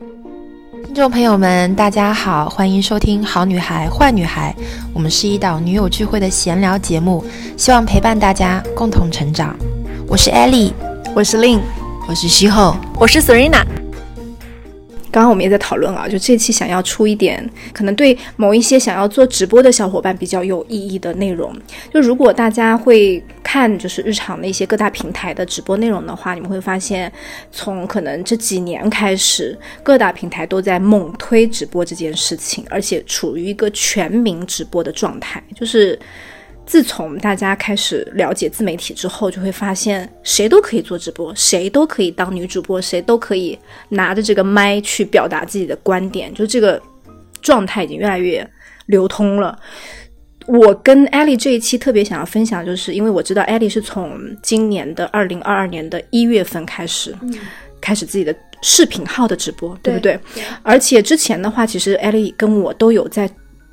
听众朋友们，大家好，欢迎收听《好女孩坏女孩》，我们是一档女友聚会的闲聊节目，希望陪伴大家共同成长。我是 Ellie，我是 Lin，我是西后，我是 Serena。刚刚我们也在讨论啊，就这期想要出一点可能对某一些想要做直播的小伙伴比较有意义的内容。就如果大家会看就是日常的一些各大平台的直播内容的话，你们会发现，从可能这几年开始，各大平台都在猛推直播这件事情，而且处于一个全民直播的状态，就是。自从大家开始了解自媒体之后，就会发现谁都可以做直播，谁都可以当女主播，谁都可以拿着这个麦去表达自己的观点，就这个状态已经越来越流通了。我跟艾丽这一期特别想要分享，就是因为我知道艾丽是从今年的二零二二年的一月份开始，开始自己的视频号的直播，对不对？而且之前的话，其实艾丽跟我都有在。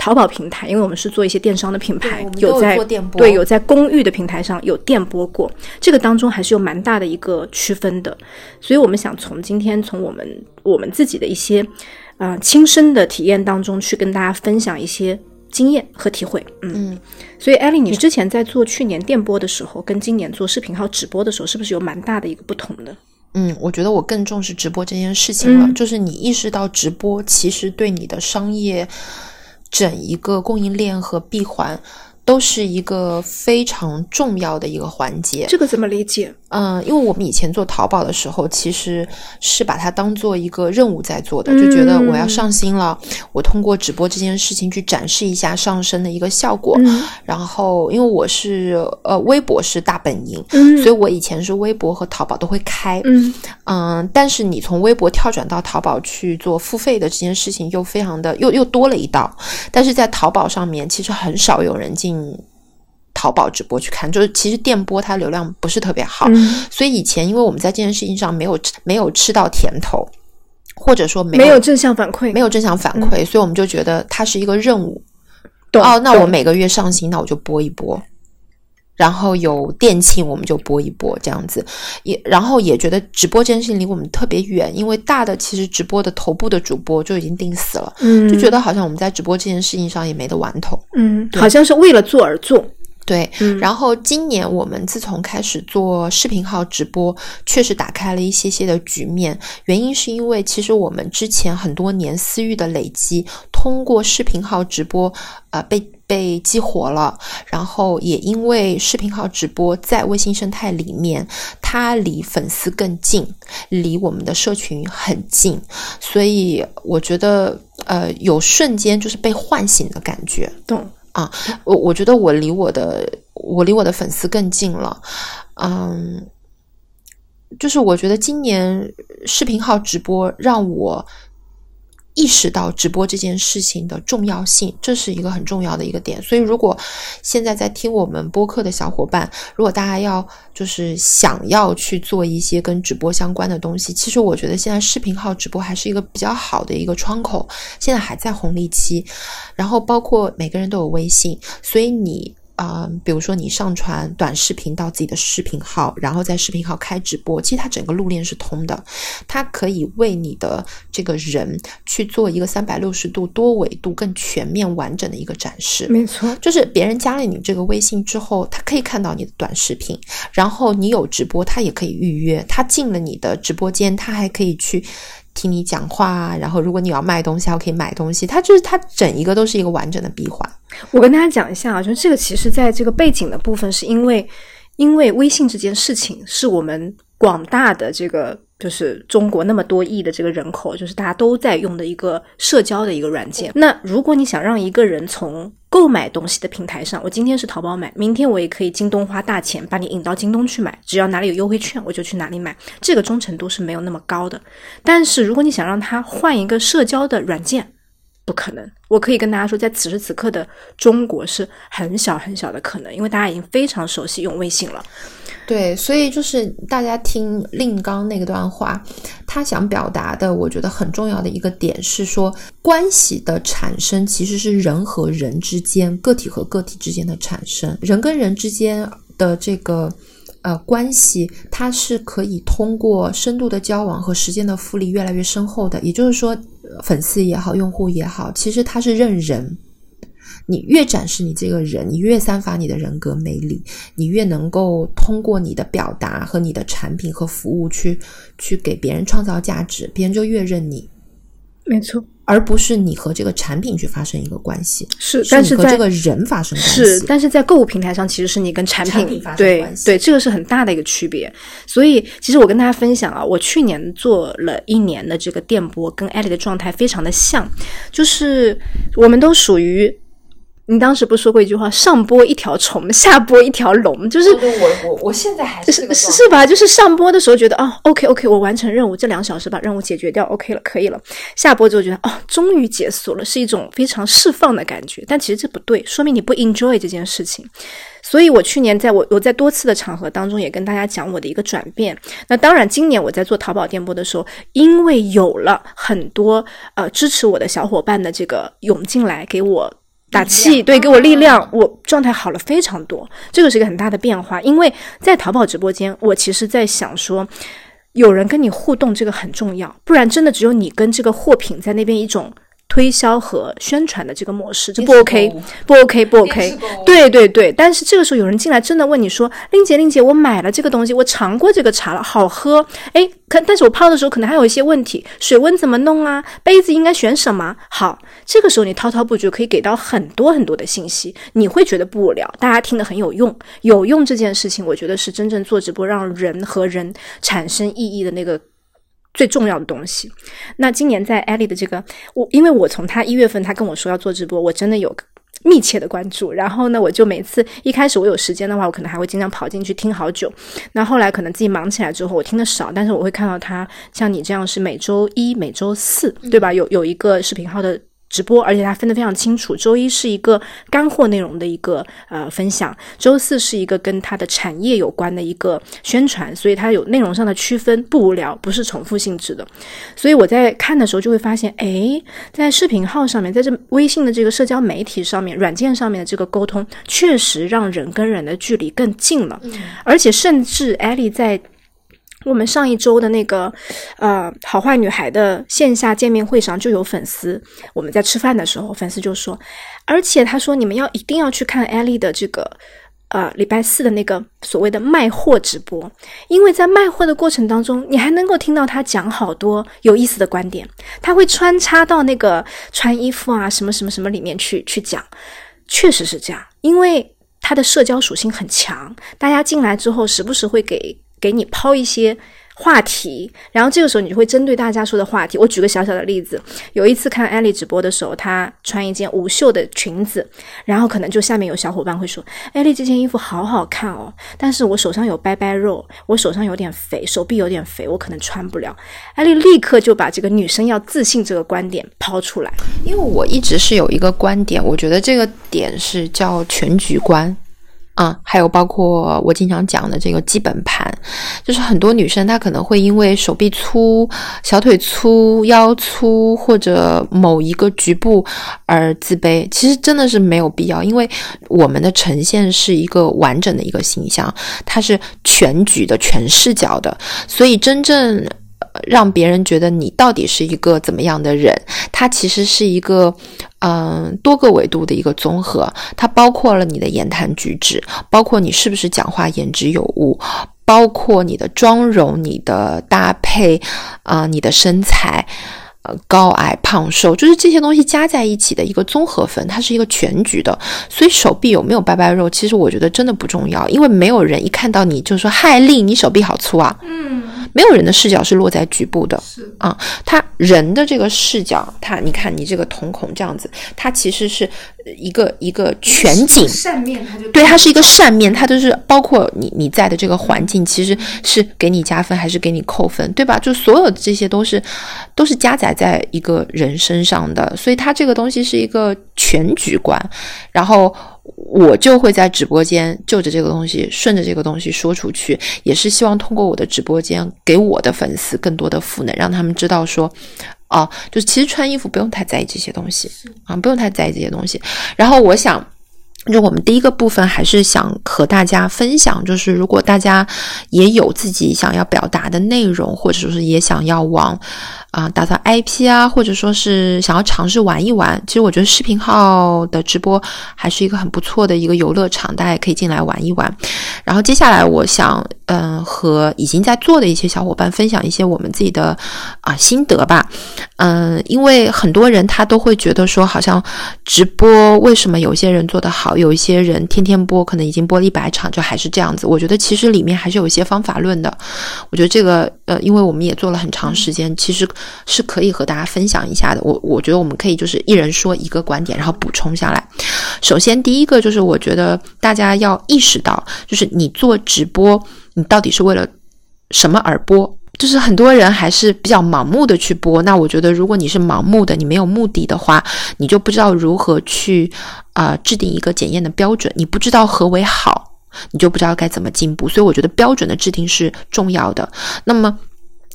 淘宝平台，因为我们是做一些电商的品牌，有在播，对有在公寓的平台上有电播过，这个当中还是有蛮大的一个区分的，所以我们想从今天从我们我们自己的一些啊亲身的体验当中去跟大家分享一些经验和体会，嗯，所以艾丽，你之前在做去年电播的时候，跟今年做视频号直播的时候，是不是有蛮大的一个不同的？嗯，我觉得我更重视直播这件事情了，就是你意识到直播其实对你的商业。整一个供应链和闭环。都是一个非常重要的一个环节。这个怎么理解？嗯，因为我们以前做淘宝的时候，其实是把它当做一个任务在做的，就觉得我要上新了，我通过直播这件事情去展示一下上身的一个效果。然后，因为我是呃微博是大本营，所以我以前是微博和淘宝都会开。嗯嗯，但是你从微博跳转到淘宝去做付费的这件事情，又非常的又又多了一道。但是在淘宝上面，其实很少有人进。嗯，淘宝直播去看，就是其实电波它流量不是特别好，所以以前因为我们在这件事情上没有没有吃到甜头，或者说没有正向反馈，没有正向反馈，所以我们就觉得它是一个任务。哦，那我每个月上新，那我就播一播。然后有店庆，我们就播一播这样子，也然后也觉得直播这件事情离我们特别远，因为大的其实直播的头部的主播就已经定死了，嗯，就觉得好像我们在直播这件事情上也没得玩头，嗯，好像是为了做而做，对。然后今年我们自从开始做视频号直播，确实打开了一些些的局面，原因是因为其实我们之前很多年私域的累积，通过视频号直播，呃，被。被激活了，然后也因为视频号直播在微信生态里面，它离粉丝更近，离我们的社群很近，所以我觉得呃有瞬间就是被唤醒的感觉。懂啊？我我觉得我离我的我离我的粉丝更近了。嗯，就是我觉得今年视频号直播让我。意识到直播这件事情的重要性，这是一个很重要的一个点。所以，如果现在在听我们播客的小伙伴，如果大家要就是想要去做一些跟直播相关的东西，其实我觉得现在视频号直播还是一个比较好的一个窗口。现在还在红利期，然后包括每个人都有微信，所以你。啊，比如说你上传短视频到自己的视频号，然后在视频号开直播，其实它整个路链是通的，它可以为你的这个人去做一个三百六十度多维度更全面完整的一个展示。没错，就是别人加了你这个微信之后，他可以看到你的短视频，然后你有直播，他也可以预约，他进了你的直播间，他还可以去。听你讲话，然后如果你要卖东西，还可以买东西。它就是它整一个都是一个完整的闭环。我跟大家讲一下啊，就是这个其实在这个背景的部分，是因为因为微信这件事情是我们广大的这个。就是中国那么多亿的这个人口，就是大家都在用的一个社交的一个软件。那如果你想让一个人从购买东西的平台上，我今天是淘宝买，明天我也可以京东花大钱把你引到京东去买，只要哪里有优惠券，我就去哪里买，这个忠诚度是没有那么高的。但是如果你想让他换一个社交的软件，不可能。我可以跟大家说，在此时此刻的中国是很小很小的可能，因为大家已经非常熟悉用微信了。对，所以就是大家听令刚那段话，他想表达的，我觉得很重要的一个点是说，关系的产生其实是人和人之间、个体和个体之间的产生，人跟人之间的这个。呃关系，它是可以通过深度的交往和时间的复利越来越深厚的。也就是说，粉丝也好，用户也好，其实他是认人。你越展示你这个人，你越散发你的人格魅力，你越能够通过你的表达和你的产品和服务去去给别人创造价值，别人就越认你。没错。而不是你和这个产品去发生一个关系，是，但是和这个人发生关系，是，但是在购物平台上，其实是你跟产品发生关系，对，这个是很大的一个区别。所以，其实我跟大家分享啊，我去年做了一年的这个电波，跟艾丽的状态非常的像，就是我们都属于。你当时不是说过一句话，上播一条虫，下播一条龙，就是我我我现在还是是是吧？就是上播的时候觉得哦，OK OK，我完成任务，这两小时把任务解决掉，OK 了，可以了。下播之后觉得哦，终于结束了，是一种非常释放的感觉。但其实这不对，说明你不 enjoy 这件事情。所以我去年在我我在多次的场合当中也跟大家讲我的一个转变。那当然，今年我在做淘宝电播的时候，因为有了很多呃支持我的小伙伴的这个涌进来给我。打气，对，给我力量，我状态好了非常多，这个是一个很大的变化。因为在淘宝直播间，我其实在想说，有人跟你互动，这个很重要，不然真的只有你跟这个货品在那边一种。推销和宣传的这个模式，这不 OK，不 OK，不 OK。对对对，但是这个时候有人进来，真的问你说：“令姐，令姐，我买了这个东西，我尝过这个茶了，好喝。哎，可但是我泡的时候可能还有一些问题，水温怎么弄啊？杯子应该选什么？好，这个时候你滔滔不绝，可以给到很多很多的信息，你会觉得不无聊，大家听得很有用。有用这件事情，我觉得是真正做直播让人和人产生意义的那个。最重要的东西。那今年在艾丽的这个，我因为我从他一月份他跟我说要做直播，我真的有密切的关注。然后呢，我就每次一开始我有时间的话，我可能还会经常跑进去听好久。那后来可能自己忙起来之后，我听的少，但是我会看到他像你这样是每周一、每周四，对吧？有有一个视频号的。直播，而且它分得非常清楚。周一是一个干货内容的一个呃分享，周四是一个跟它的产业有关的一个宣传，所以它有内容上的区分，不无聊，不是重复性质的。所以我在看的时候就会发现，哎，在视频号上面，在这微信的这个社交媒体上面、软件上面的这个沟通，确实让人跟人的距离更近了，而且甚至艾丽在。我们上一周的那个，呃，好坏女孩的线下见面会上就有粉丝，我们在吃饭的时候，粉丝就说，而且他说你们要一定要去看艾丽的这个，呃，礼拜四的那个所谓的卖货直播，因为在卖货的过程当中，你还能够听到他讲好多有意思的观点，他会穿插到那个穿衣服啊什么什么什么里面去去讲，确实是这样，因为他的社交属性很强，大家进来之后时不时会给。给你抛一些话题，然后这个时候你就会针对大家说的话题。我举个小小的例子，有一次看艾丽直播的时候，她穿一件无袖的裙子，然后可能就下面有小伙伴会说：“艾丽这件衣服好好看哦，但是我手上有掰掰肉，我手上有点肥，手臂有点肥，我可能穿不了。”艾丽立刻就把这个女生要自信这个观点抛出来，因为我一直是有一个观点，我觉得这个点是叫全局观。啊，还有包括我经常讲的这个基本盘，就是很多女生她可能会因为手臂粗、小腿粗、腰粗或者某一个局部而自卑，其实真的是没有必要，因为我们的呈现是一个完整的一个形象，它是全局的、全视角的，所以真正。让别人觉得你到底是一个怎么样的人？它其实是一个，嗯，多个维度的一个综合。它包括了你的言谈举止，包括你是不是讲话言之有物，包括你的妆容、你的搭配，啊，你的身材。呃高矮胖瘦，就是这些东西加在一起的一个综合分，它是一个全局的。所以手臂有没有掰掰肉，其实我觉得真的不重要，因为没有人一看到你就说“嗨，丽，你手臂好粗啊”。嗯，没有人的视角是落在局部的。是啊，他人的这个视角，他你看你这个瞳孔这样子，它其实是一个一个全景。扇面，它就对，它是一个扇面，它就是包括你你在的这个环境，其实是给你加分还是给你扣分，对吧？就所有的这些都是都是加载。在一个人身上的，所以它这个东西是一个全局观，然后我就会在直播间就着这个东西，顺着这个东西说出去，也是希望通过我的直播间给我的粉丝更多的赋能，让他们知道说，哦，就是其实穿衣服不用太在意这些东西啊，不用太在意这些东西。然后我想。就我们第一个部分还是想和大家分享，就是如果大家也有自己想要表达的内容，或者说是也想要往啊打造 IP 啊，或者说是想要尝试玩一玩，其实我觉得视频号的直播还是一个很不错的一个游乐场，大家也可以进来玩一玩。然后接下来我想嗯和已经在做的一些小伙伴分享一些我们自己的啊心得吧。嗯，因为很多人他都会觉得说，好像直播为什么有些人做得好？有一些人天天播，可能已经播了一百场，就还是这样子。我觉得其实里面还是有一些方法论的。我觉得这个，呃，因为我们也做了很长时间，其实是可以和大家分享一下的。我我觉得我们可以就是一人说一个观点，然后补充下来。首先，第一个就是我觉得大家要意识到，就是你做直播，你到底是为了什么而播？就是很多人还是比较盲目的去播，那我觉得如果你是盲目的，你没有目的的话，你就不知道如何去啊制定一个检验的标准，你不知道何为好，你就不知道该怎么进步。所以我觉得标准的制定是重要的。那么。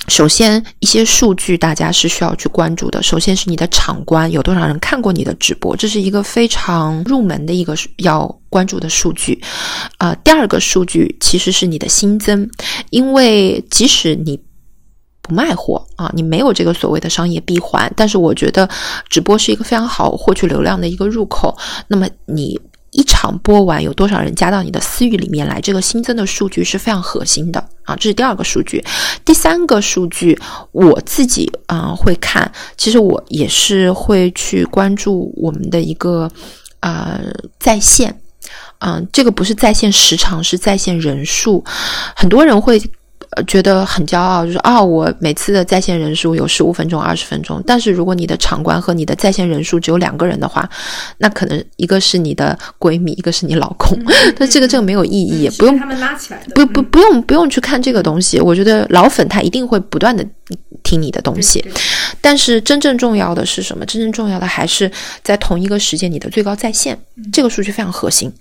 首先，一些数据大家是需要去关注的。首先是你的场观有多少人看过你的直播，这是一个非常入门的一个要关注的数据。啊，第二个数据其实是你的新增，因为即使你不卖货啊，你没有这个所谓的商业闭环，但是我觉得直播是一个非常好获取流量的一个入口。那么你。一场播完有多少人加到你的私域里面来？这个新增的数据是非常核心的啊，这是第二个数据。第三个数据，我自己啊会看，其实我也是会去关注我们的一个啊在线，嗯，这个不是在线时长，是在线人数，很多人会。呃，觉得很骄傲，就是啊，我每次的在线人数有十五分钟、二十分钟。但是如果你的场观和你的在线人数只有两个人的话，那可能一个是你的闺蜜，一个是你老公，那 这个这个没有意义，不用他们拉起来的，不不不用不用去看这个东西。我觉得老粉他一定会不断的听你的东西，但是真正重要的是什么？真正重要的还是在同一个时间你的最高在线，这个数据非常核心。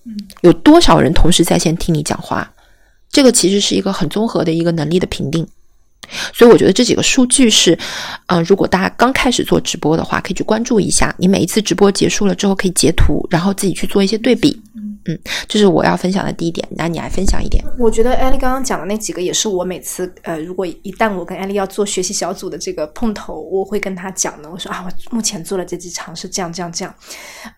有多少人同时在线听你讲话？这个其实是一个很综合的一个能力的评定，所以我觉得这几个数据是，嗯，如果大家刚开始做直播的话，可以去关注一下。你每一次直播结束了之后，可以截图，然后自己去做一些对比。嗯，这是我要分享的第一点。那你来分享一点。我觉得艾丽刚刚讲的那几个，也是我每次呃，如果一旦我跟艾丽要做学习小组的这个碰头，我会跟她讲的。我说啊，我目前做了这几场是这样这样这样。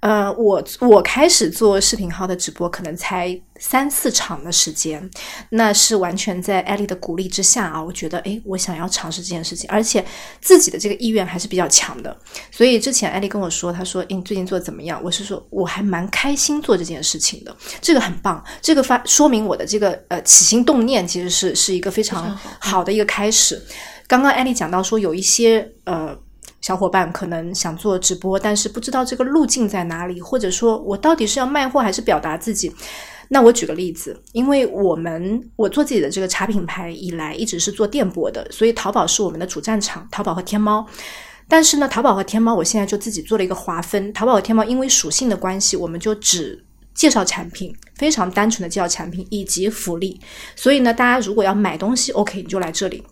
呃，我我开始做视频号的直播，可能才。三四场的时间，那是完全在艾丽的鼓励之下啊，我觉得诶，我想要尝试这件事情，而且自己的这个意愿还是比较强的。所以之前艾丽跟我说，她说诶，你最近做的怎么样？我是说我还蛮开心做这件事情的，这个很棒，这个发说明我的这个呃起心动念其实是是一个非常好的一个开始。刚刚艾丽讲到说有一些呃小伙伴可能想做直播，但是不知道这个路径在哪里，或者说我到底是要卖货还是表达自己。那我举个例子，因为我们我做自己的这个茶品牌以来，一直是做电播的，所以淘宝是我们的主战场，淘宝和天猫。但是呢，淘宝和天猫，我现在就自己做了一个划分，淘宝和天猫因为属性的关系，我们就只介绍产品，非常单纯的介绍产品以及福利。所以呢，大家如果要买东西，OK，你就来这里。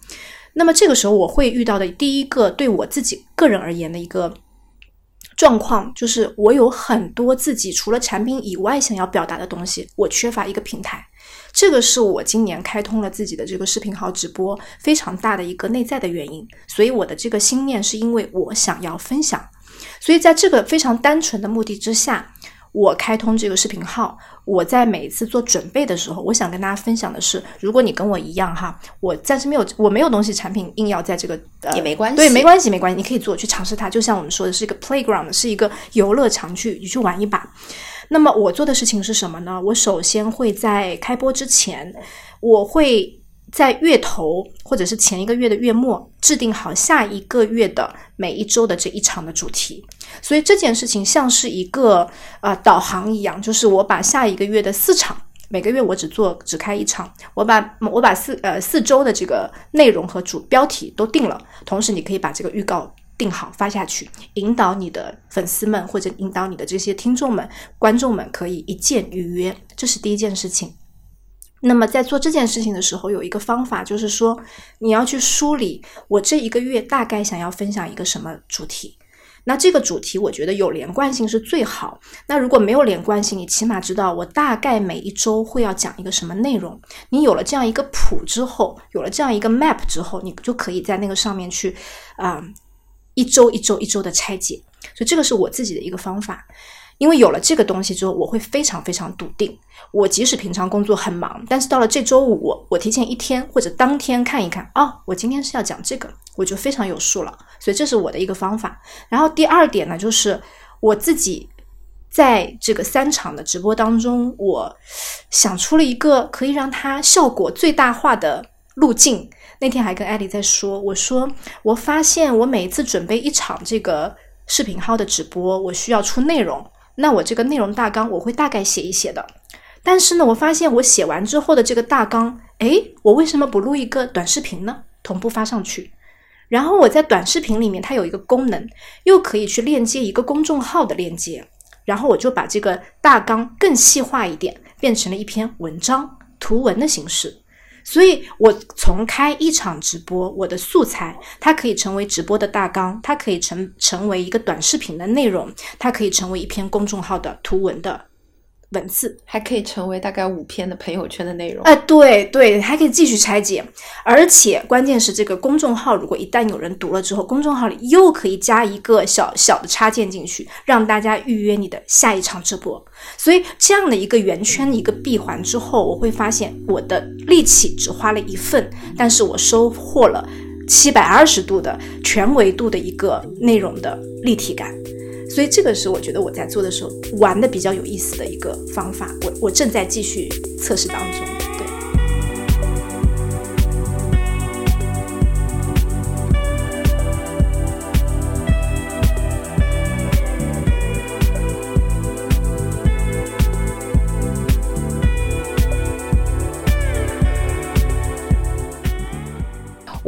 那么这个时候我会遇到的第一个对我自己个人而言的一个。状况就是，我有很多自己除了产品以外想要表达的东西，我缺乏一个平台。这个是我今年开通了自己的这个视频号直播非常大的一个内在的原因。所以我的这个心念是因为我想要分享，所以在这个非常单纯的目的之下。我开通这个视频号，我在每一次做准备的时候，我想跟大家分享的是，如果你跟我一样哈，我暂时没有，我没有东西产品，硬要在这个呃也没关系，对，没关系，没关系，你可以做去尝试它，就像我们说的是一个 playground，是一个游乐场，去你去玩一把。那么我做的事情是什么呢？我首先会在开播之前，我会。在月头或者是前一个月的月末，制定好下一个月的每一周的这一场的主题。所以这件事情像是一个呃导航一样，就是我把下一个月的四场，每个月我只做只开一场，我把我把四呃四周的这个内容和主标题都定了，同时你可以把这个预告定好发下去，引导你的粉丝们或者引导你的这些听众们、观众们可以一键预约，这是第一件事情。那么在做这件事情的时候，有一个方法，就是说你要去梳理我这一个月大概想要分享一个什么主题。那这个主题我觉得有连贯性是最好。那如果没有连贯性，你起码知道我大概每一周会要讲一个什么内容。你有了这样一个谱之后，有了这样一个 map 之后，你就可以在那个上面去啊，一周一周一周的拆解。所以这个是我自己的一个方法。因为有了这个东西之后，我会非常非常笃定。我即使平常工作很忙，但是到了这周五，我提前一天或者当天看一看，哦，我今天是要讲这个，我就非常有数了。所以这是我的一个方法。然后第二点呢，就是我自己在这个三场的直播当中，我想出了一个可以让它效果最大化的路径。那天还跟艾丽在说，我说我发现我每一次准备一场这个视频号的直播，我需要出内容。那我这个内容大纲我会大概写一写的，但是呢，我发现我写完之后的这个大纲，诶，我为什么不录一个短视频呢？同步发上去，然后我在短视频里面它有一个功能，又可以去链接一个公众号的链接，然后我就把这个大纲更细化一点，变成了一篇文章，图文的形式。所以，我从开一场直播，我的素材它可以成为直播的大纲，它可以成成为一个短视频的内容，它可以成为一篇公众号的图文的。文字还可以成为大概五篇的朋友圈的内容。哎，对对，还可以继续拆解，而且关键是这个公众号，如果一旦有人读了之后，公众号里又可以加一个小小的插件进去，让大家预约你的下一场直播。所以这样的一个圆圈一个闭环之后，我会发现我的力气只花了一份，但是我收获了七百二十度的全维度的一个内容的立体感。所以这个是我觉得我在做的时候玩的比较有意思的一个方法，我我正在继续测试当中。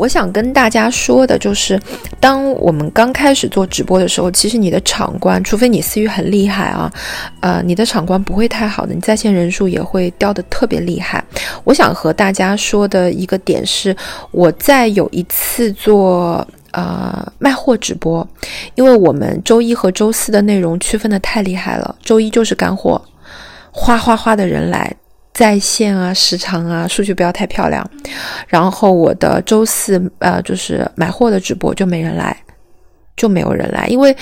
我想跟大家说的就是，当我们刚开始做直播的时候，其实你的场观，除非你私域很厉害啊，呃，你的场观不会太好的，你在线人数也会掉的特别厉害。我想和大家说的一个点是，我在有一次做呃卖货直播，因为我们周一和周四的内容区分的太厉害了，周一就是干货，哗哗哗的人来。在线啊，时长啊，数据不要太漂亮。然后我的周四呃，就是买货的直播就没人来，就没有人来，因为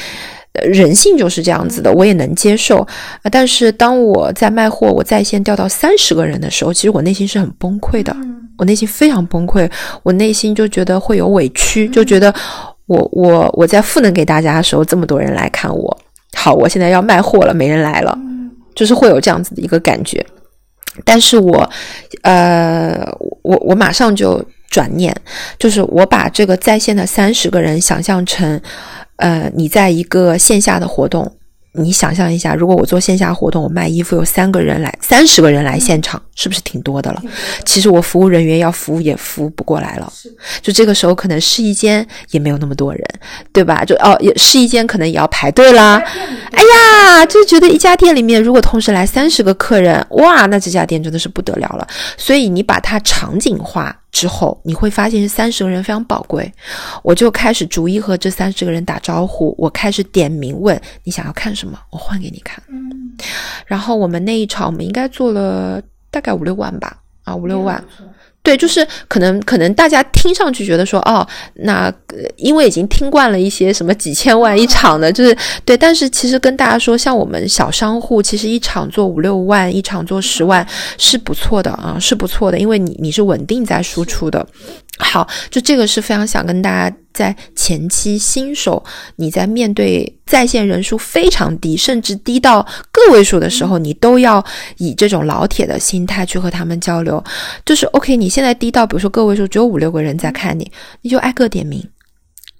人性就是这样子的，我也能接受。但是当我在卖货，我在线掉到三十个人的时候，其实我内心是很崩溃的，我内心非常崩溃，我内心就觉得会有委屈，就觉得我我我在赋能给大家的时候，这么多人来看我，好，我现在要卖货了，没人来了，就是会有这样子的一个感觉。但是我，呃，我我马上就转念，就是我把这个在线的三十个人想象成，呃，你在一个线下的活动。你想象一下，如果我做线下活动，我卖衣服有三个人来，三十个人来现场，是不是挺多的了？其实我服务人员要服务也服务不过来了。就这个时候，可能试衣间也没有那么多人，对吧？就哦，也试衣间可能也要排队啦。哎呀，就觉得一家店里面如果同时来三十个客人，哇，那这家店真的是不得了了。所以你把它场景化。之后你会发现这三十个人非常宝贵，我就开始逐一和这三十个人打招呼，我开始点名问你想要看什么，我换给你看。嗯，然后我们那一场我们应该做了大概五六万吧，啊五六万。对，就是可能可能大家听上去觉得说哦，那因为已经听惯了一些什么几千万一场的，就是对，但是其实跟大家说，像我们小商户，其实一场做五六万，一场做十万是不错的啊，是不错的，因为你你是稳定在输出的。好，就这个是非常想跟大家在前期新手，你在面对在线人数非常低，甚至低到个位数的时候，你都要以这种老铁的心态去和他们交流。就是 OK，你现在低到比如说个位数只有五六个人在看你，你就挨个点名，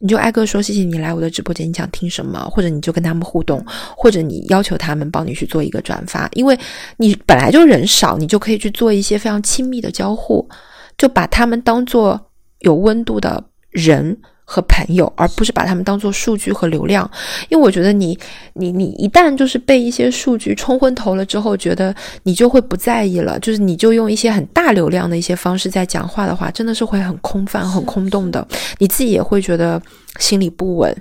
你就挨个说谢谢你来我的直播间，你想听什么，或者你就跟他们互动，或者你要求他们帮你去做一个转发，因为你本来就人少，你就可以去做一些非常亲密的交互，就把他们当做。有温度的人和朋友，而不是把他们当做数据和流量。因为我觉得你，你，你一旦就是被一些数据冲昏头了之后，觉得你就会不在意了。就是你就用一些很大流量的一些方式在讲话的话，真的是会很空泛、很空洞的。你自己也会觉得心里不稳。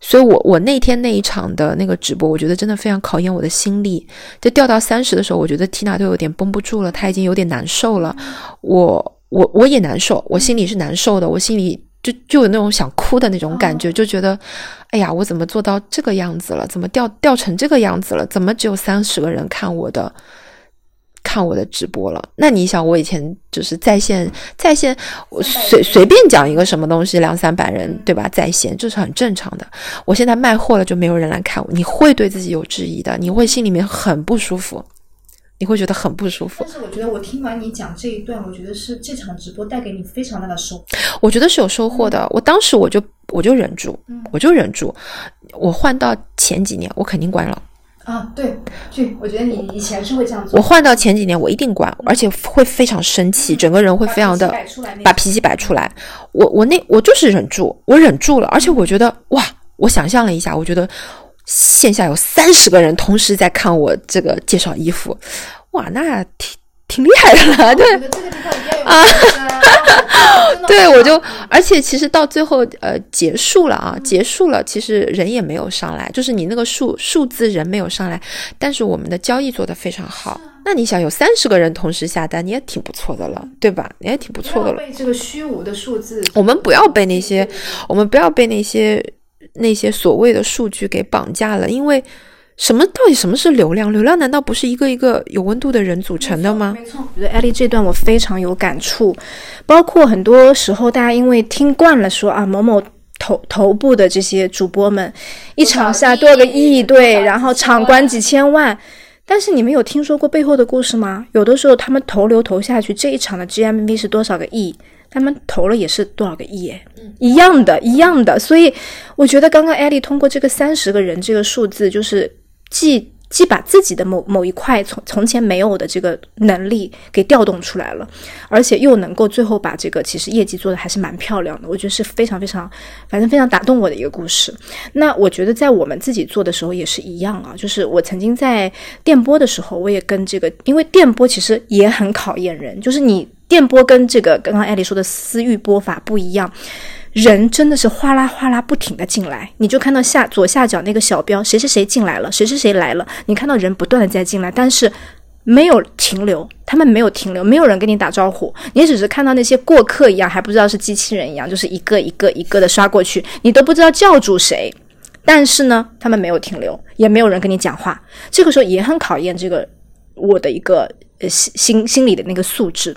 所以我我那天那一场的那个直播，我觉得真的非常考验我的心力。就掉到三十的时候，我觉得 Tina 都有点绷不住了，她已经有点难受了。我我我也难受，我心里是难受的，我心里就就有那种想哭的那种感觉，就觉得，哎呀，我怎么做到这个样子了？怎么掉掉成这个样子了？怎么只有三十个人看我的？看我的直播了，那你想，我以前就是在线，在线，我随随便讲一个什么东西，两三百人，对吧？在线这是很正常的。我现在卖货了，就没有人来看我，你会对自己有质疑的，你会心里面很不舒服，你会觉得很不舒服。但是我觉得，我听完你讲这一段，我觉得是这场直播带给你非常大的收获。我觉得是有收获的。我当时我就我就忍住，我就忍住。我换到前几年，我肯定关了。啊，对，对，我觉得你以前是会这样做。我换到前几年，我一定关，而且会非常生气，整个人会非常的把脾气摆出来。我我那我就是忍住，我忍住了，而且我觉得哇，我想象了一下，我觉得线下有三十个人同时在看我这个介绍衣服，哇，那挺。挺厉害的了，对啊，对，我就，而且其实到最后，呃，结束了啊，结束了，其实人也没有上来，就是你那个数数字人没有上来，但是我们的交易做得非常好。那你想有三十个人同时下单，你也挺不错的了，对吧？你也挺不错的了。被这个虚无的数字，我们不要被那些，我们不要被那些那些所谓的数据给绑架了，因为。什么到底什么是流量？流量难道不是一个一个有温度的人组成的吗？没错，我觉得艾丽这段我非常有感触，包括很多时候大家因为听惯了说啊某某头头部的这些主播们一场下多少个亿对，然后场观几千万，但是你们有听说过背后的故事吗？有的时候他们投流投下去这一场的 GMV 是多少个亿，他们投了也是多少个亿，一样的，一样的。所以我觉得刚刚艾丽通过这个三十个人这个数字就是。既既把自己的某某一块从从前没有的这个能力给调动出来了，而且又能够最后把这个其实业绩做的还是蛮漂亮的，我觉得是非常非常，反正非常打动我的一个故事。那我觉得在我们自己做的时候也是一样啊，就是我曾经在电波的时候，我也跟这个，因为电波其实也很考验人，就是你电波跟这个刚刚艾丽说的私域播法不一样。人真的是哗啦哗啦不停的进来，你就看到下左下角那个小标，谁是谁进来了，谁是谁来了，你看到人不断的在进来，但是没有停留，他们没有停留，没有人跟你打招呼，你只是看到那些过客一样，还不知道是机器人一样，就是一个一个一个的刷过去，你都不知道叫住谁，但是呢，他们没有停留，也没有人跟你讲话，这个时候也很考验这个我的一个心心心理的那个素质。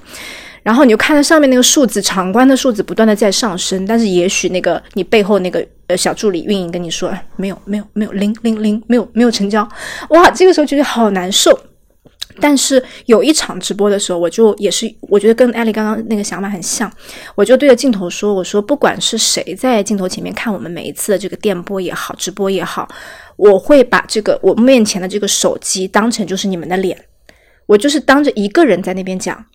然后你就看到上面那个数字，场观的数字不断的在上升，但是也许那个你背后那个呃小助理运营跟你说，没有没有没有零零零，没有没有成交，哇，这个时候觉得好难受。但是有一场直播的时候，我就也是我觉得跟艾丽刚刚那个想法很像，我就对着镜头说，我说不管是谁在镜头前面看我们每一次的这个电波也好，直播也好，我会把这个我面前的这个手机当成就是你们的脸，我就是当着一个人在那边讲。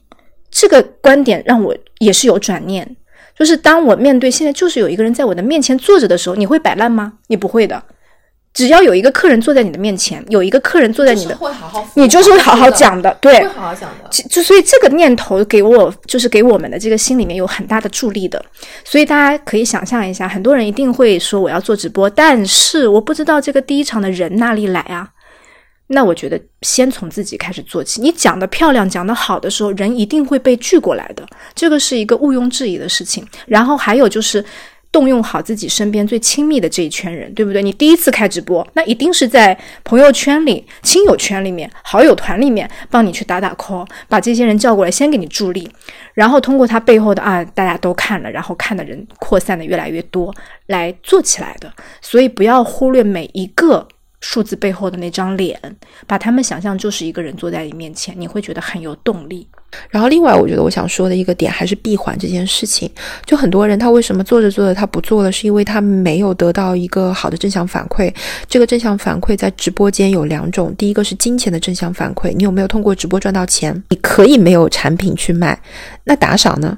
这个观点让我也是有转念，就是当我面对现在就是有一个人在我的面前坐着的时候，你会摆烂吗？你不会的。只要有一个客人坐在你的面前，有一个客人坐在你的，会好好你就是会好好讲的，对，会好好讲的。就所以这个念头给我，就是给我们的这个心里面有很大的助力的。所以大家可以想象一下，很多人一定会说我要做直播，但是我不知道这个第一场的人哪里来啊。那我觉得先从自己开始做起。你讲的漂亮、讲的好的时候，人一定会被聚过来的，这个是一个毋庸置疑的事情。然后还有就是动用好自己身边最亲密的这一圈人，对不对？你第一次开直播，那一定是在朋友圈里、亲友圈里面、好友团里面帮你去打打 call，把这些人叫过来，先给你助力，然后通过他背后的啊，大家都看了，然后看的人扩散的越来越多，来做起来的。所以不要忽略每一个。数字背后的那张脸，把他们想象就是一个人坐在你面前，你会觉得很有动力。然后，另外我觉得我想说的一个点还是闭环这件事情。就很多人他为什么做着做着他不做了，是因为他没有得到一个好的正向反馈。这个正向反馈在直播间有两种，第一个是金钱的正向反馈，你有没有通过直播赚到钱？你可以没有产品去卖，那打赏呢？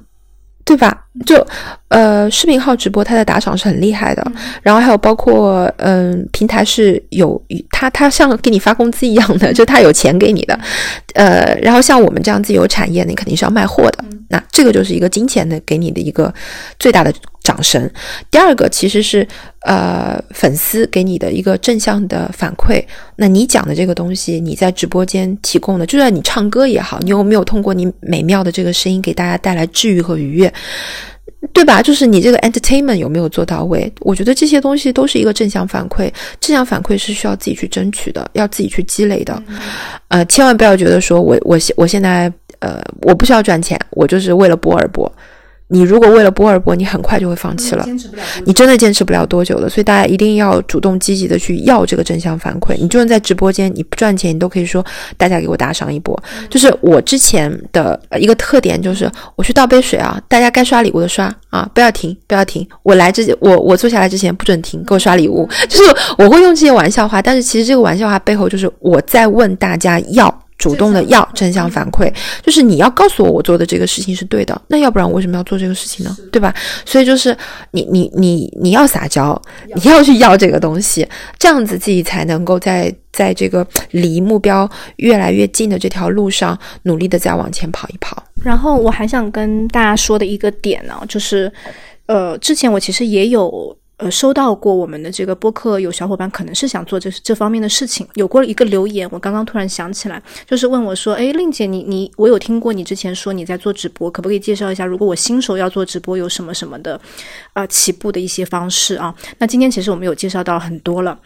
对吧？就，呃，视频号直播，它的打赏是很厉害的。然后还有包括，嗯，平台是有，它它像给你发工资一样的，就它有钱给你的。呃，然后像我们这样自己有产业，你肯定是要卖货的。那这个就是一个金钱的给你的一个最大的。掌声。第二个其实是呃粉丝给你的一个正向的反馈。那你讲的这个东西，你在直播间提供的，就算你唱歌也好，你有没有通过你美妙的这个声音给大家带来治愈和愉悦？对吧？就是你这个 entertainment 有没有做到位？我觉得这些东西都是一个正向反馈，正向反馈是需要自己去争取的，要自己去积累的。呃，千万不要觉得说我我现我现在呃我不需要赚钱，我就是为了播而播。你如果为了波尔博，你很快就会放弃了，你真的坚持不了多久的。所以大家一定要主动积极的去要这个正向反馈。你就算在直播间你不赚钱，你都可以说大家给我打赏一波。就是我之前的一个特点，就是我去倒杯水啊，大家该刷礼物的刷啊，不要停，不要停。我来之前，我我坐下来之前不准停，给我刷礼物。就是我会用这些玩笑话，但是其实这个玩笑话背后就是我在问大家要。主动的要正向反馈，就是你要告诉我我做的这个事情是对的，那要不然我为什么要做这个事情呢？对吧？所以就是你你你你要撒娇，你要去要这个东西，这样子自己才能够在在这个离目标越来越近的这条路上努力的再往前跑一跑。然后我还想跟大家说的一个点呢，就是，呃，之前我其实也有。呃，收到过我们的这个播客，有小伙伴可能是想做这这方面的事情。有过一个留言，我刚刚突然想起来，就是问我说：“哎，令姐，你你我有听过你之前说你在做直播，可不可以介绍一下，如果我新手要做直播，有什么什么的啊起步的一些方式啊？”那今天其实我们有介绍到很多了。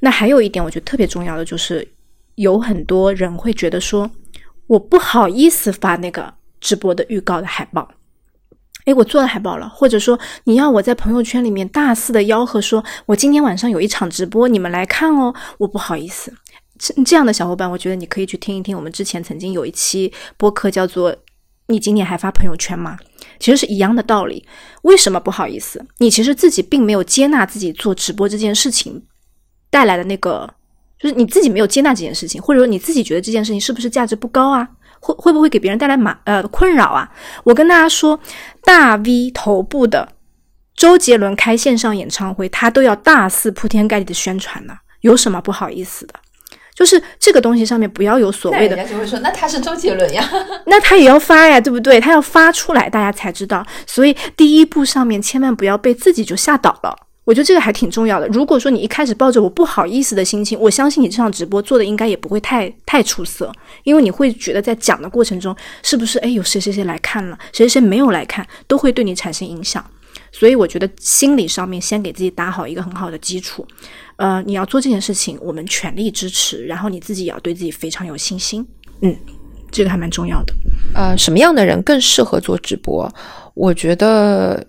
那还有一点，我觉得特别重要的就是，有很多人会觉得说，我不好意思发那个直播的预告的海报。诶，我做了海报了，或者说你要我在朋友圈里面大肆的吆喝，说我今天晚上有一场直播，你们来看哦。我不好意思，这这样的小伙伴，我觉得你可以去听一听我们之前曾经有一期播客叫做“你今年还发朋友圈吗？”其实是一样的道理。为什么不好意思？你其实自己并没有接纳自己做直播这件事情带来的那个，就是你自己没有接纳这件事情，或者说你自己觉得这件事情是不是价值不高啊？会会不会给别人带来麻呃困扰啊？我跟大家说，大 V 头部的周杰伦开线上演唱会，他都要大肆铺天盖地的宣传呢，有什么不好意思的？就是这个东西上面不要有所谓的，人家就会说，那他是周杰伦呀，那他也要发呀，对不对？他要发出来，大家才知道。所以第一步上面千万不要被自己就吓倒了。我觉得这个还挺重要的。如果说你一开始抱着我不好意思的心情，我相信你这场直播做的应该也不会太太出色，因为你会觉得在讲的过程中，是不是哎有谁谁谁来看了，谁谁谁没有来看，都会对你产生影响。所以我觉得心理上面先给自己打好一个很好的基础。呃，你要做这件事情，我们全力支持，然后你自己也要对自己非常有信心。嗯，这个还蛮重要的。呃，什么样的人更适合做直播？我觉得。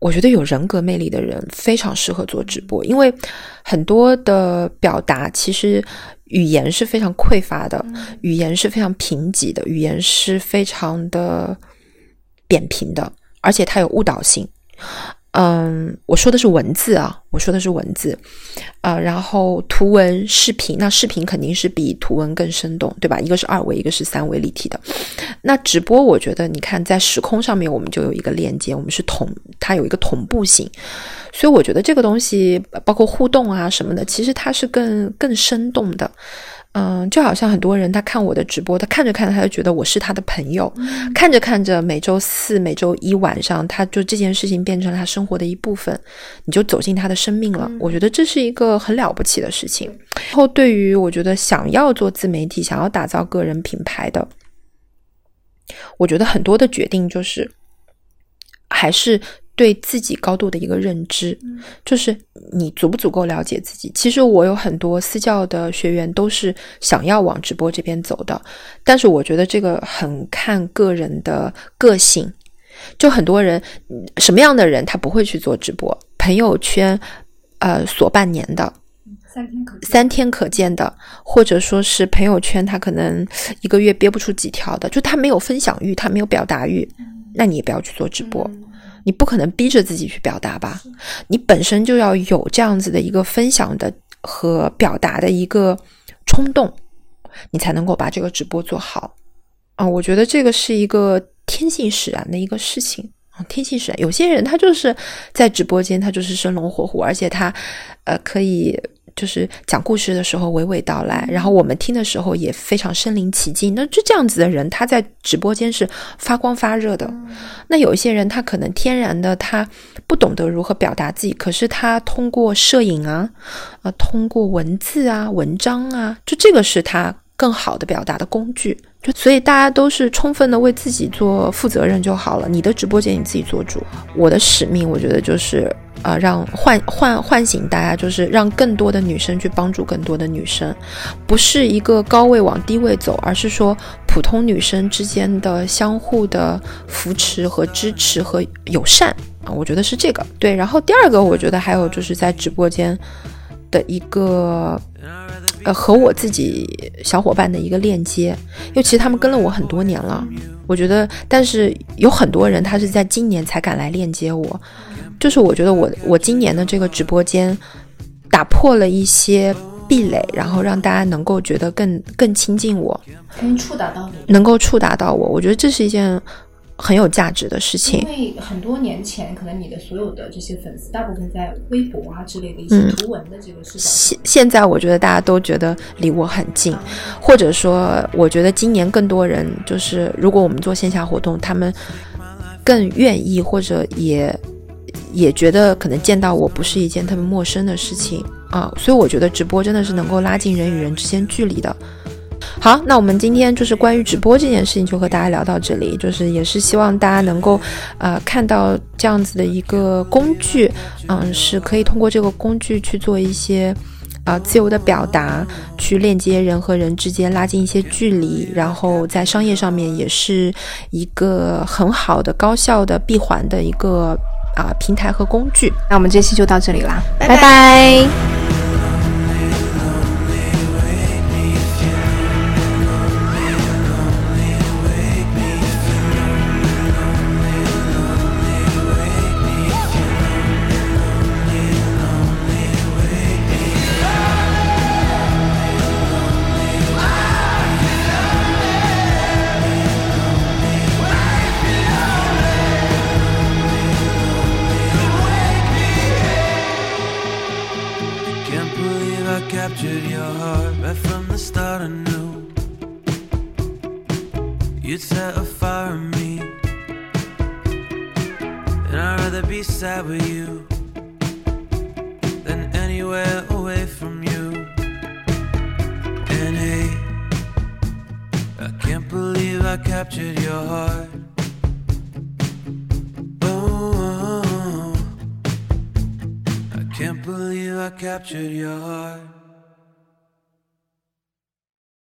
我觉得有人格魅力的人非常适合做直播，因为很多的表达其实语言是非常匮乏的，语言是非常贫瘠的，语言是非常的扁平的，而且它有误导性。嗯，我说的是文字啊，我说的是文字，啊，然后图文视频，那视频肯定是比图文更生动，对吧？一个是二维，一个是三维立体的。那直播，我觉得你看在时空上面，我们就有一个链接，我们是同，它有一个同步性，所以我觉得这个东西包括互动啊什么的，其实它是更更生动的。嗯，就好像很多人他看我的直播，他看着看着他就觉得我是他的朋友，看着看着每周四、每周一晚上，他就这件事情变成了他生活的一部分，你就走进他的生命了。我觉得这是一个很了不起的事情。然后对于我觉得想要做自媒体、想要打造个人品牌的，我觉得很多的决定就是还是。对自己高度的一个认知，就是你足不足够了解自己。其实我有很多私教的学员都是想要往直播这边走的，但是我觉得这个很看个人的个性。就很多人，什么样的人他不会去做直播？朋友圈，呃，锁半年的，三天可三天可见的，或者说是朋友圈他可能一个月憋不出几条的，就他没有分享欲，他没有表达欲，那你也不要去做直播。你不可能逼着自己去表达吧？你本身就要有这样子的一个分享的和表达的一个冲动，你才能够把这个直播做好啊！我觉得这个是一个天性使然的一个事情啊，天性使然。有些人他就是在直播间，他就是生龙活虎，而且他呃可以。就是讲故事的时候娓娓道来，然后我们听的时候也非常身临其境。那就这样子的人，他在直播间是发光发热的。那有一些人，他可能天然的他不懂得如何表达自己，可是他通过摄影啊，啊，通过文字啊、文章啊，就这个是他更好的表达的工具。就所以大家都是充分的为自己做负责任就好了。你的直播间你自己做主。我的使命，我觉得就是。啊，让唤唤唤醒大家，就是让更多的女生去帮助更多的女生，不是一个高位往低位走，而是说普通女生之间的相互的扶持和支持和友善啊，我觉得是这个对。然后第二个，我觉得还有就是在直播间的一个呃和我自己小伙伴的一个链接，因为其实他们跟了我很多年了，我觉得，但是有很多人他是在今年才敢来链接我。就是我觉得我我今年的这个直播间打破了一些壁垒，然后让大家能够觉得更更亲近我，能触达到你，能够触达到我，我觉得这是一件很有价值的事情。因为很多年前，可能你的所有的这些粉丝，大部分在微博啊之类的一些图文的这个视角。现现在，我觉得大家都觉得离我很近，或者说，我觉得今年更多人就是，如果我们做线下活动，他们更愿意或者也。也觉得可能见到我不是一件特别陌生的事情啊，所以我觉得直播真的是能够拉近人与人之间距离的。好，那我们今天就是关于直播这件事情，就和大家聊到这里，就是也是希望大家能够呃看到这样子的一个工具，嗯，是可以通过这个工具去做一些啊自由的表达，去链接人和人之间，拉近一些距离，然后在商业上面也是一个很好的、高效的闭环的一个。啊，平台和工具，那我们这期就到这里啦，拜拜。Captured your